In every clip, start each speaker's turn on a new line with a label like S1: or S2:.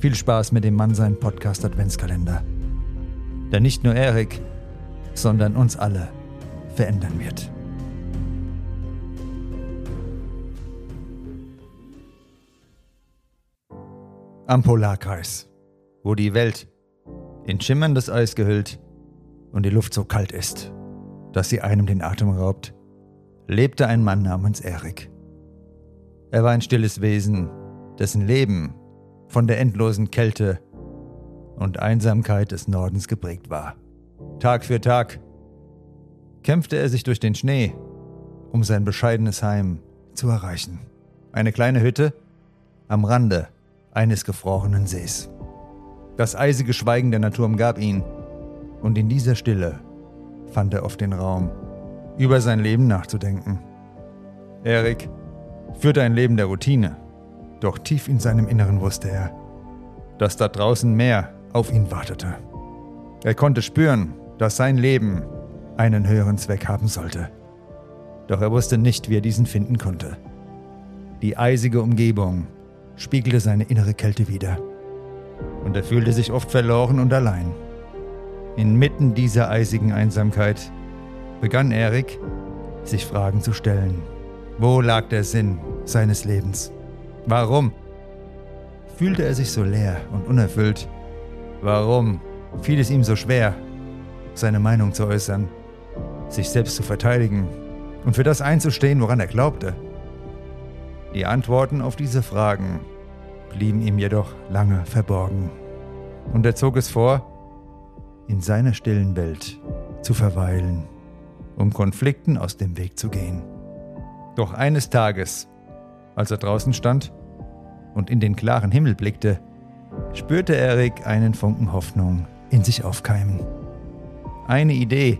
S1: Viel Spaß mit dem Mann sein Podcast Adventskalender. Der nicht nur Erik, sondern uns alle verändern wird. Am Polarkreis, wo die Welt in schimmerndes Eis gehüllt und die Luft so kalt ist, dass sie einem den Atem raubt, lebte ein Mann namens Erik. Er war ein stilles Wesen, dessen Leben von der endlosen Kälte und Einsamkeit des Nordens geprägt war. Tag für Tag kämpfte er sich durch den Schnee, um sein bescheidenes Heim zu erreichen. Eine kleine Hütte am Rande eines gefrorenen Sees. Das eisige Schweigen der Natur umgab ihn, und in dieser Stille fand er oft den Raum, über sein Leben nachzudenken. Erik führte ein Leben der Routine, doch tief in seinem Inneren wusste er, dass da draußen mehr auf ihn wartete. Er konnte spüren, dass sein Leben einen höheren Zweck haben sollte. Doch er wusste nicht, wie er diesen finden konnte. Die eisige Umgebung spiegelte seine innere Kälte wider. Und er fühlte sich oft verloren und allein. Inmitten dieser eisigen Einsamkeit begann Erik, sich Fragen zu stellen. Wo lag der Sinn seines Lebens? Warum? Fühlte er sich so leer und unerfüllt? Warum fiel es ihm so schwer, seine Meinung zu äußern, sich selbst zu verteidigen und für das einzustehen, woran er glaubte? Die Antworten auf diese Fragen blieben ihm jedoch lange verborgen. Und er zog es vor, in seiner stillen Welt zu verweilen, um Konflikten aus dem Weg zu gehen. Doch eines Tages, als er draußen stand, und in den klaren Himmel blickte, spürte Erik einen Funken Hoffnung in sich aufkeimen. Eine Idee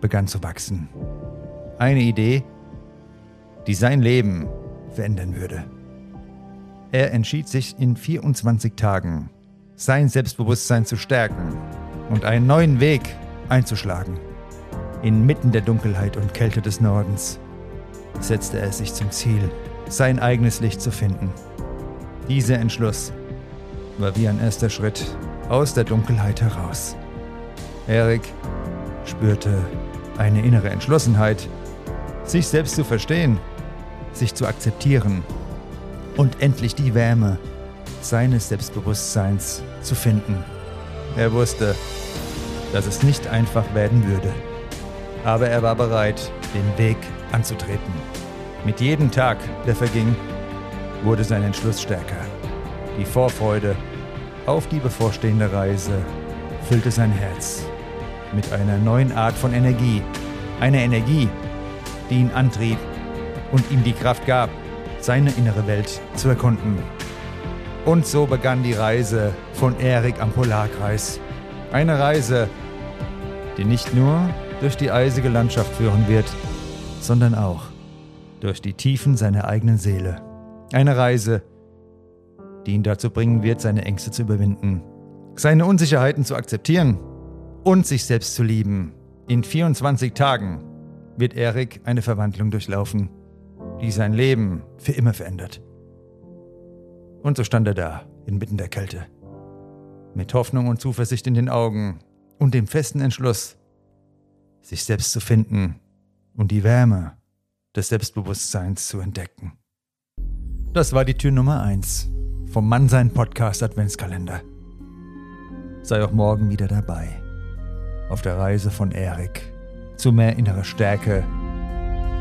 S1: begann zu wachsen. Eine Idee, die sein Leben verändern würde. Er entschied sich in 24 Tagen, sein Selbstbewusstsein zu stärken und einen neuen Weg einzuschlagen. Inmitten der Dunkelheit und Kälte des Nordens setzte er sich zum Ziel, sein eigenes Licht zu finden. Dieser Entschluss war wie ein erster Schritt aus der Dunkelheit heraus. Erik spürte eine innere Entschlossenheit, sich selbst zu verstehen, sich zu akzeptieren und endlich die Wärme seines Selbstbewusstseins zu finden. Er wusste, dass es nicht einfach werden würde, aber er war bereit, den Weg anzutreten. Mit jedem Tag, der verging, wurde sein Entschluss stärker. Die Vorfreude auf die bevorstehende Reise füllte sein Herz mit einer neuen Art von Energie. Eine Energie, die ihn antrieb und ihm die Kraft gab, seine innere Welt zu erkunden. Und so begann die Reise von Erik am Polarkreis. Eine Reise, die nicht nur durch die eisige Landschaft führen wird, sondern auch durch die Tiefen seiner eigenen Seele. Eine Reise, die ihn dazu bringen wird, seine Ängste zu überwinden, seine Unsicherheiten zu akzeptieren und sich selbst zu lieben. In 24 Tagen wird Erik eine Verwandlung durchlaufen, die sein Leben für immer verändert. Und so stand er da, inmitten der Kälte, mit Hoffnung und Zuversicht in den Augen und dem festen Entschluss, sich selbst zu finden und die Wärme des Selbstbewusstseins zu entdecken. Das war die Tür Nummer 1 vom Mannsein Podcast Adventskalender. Sei auch morgen wieder dabei. Auf der Reise von Erik zu mehr innerer Stärke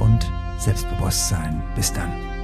S1: und Selbstbewusstsein. Bis dann.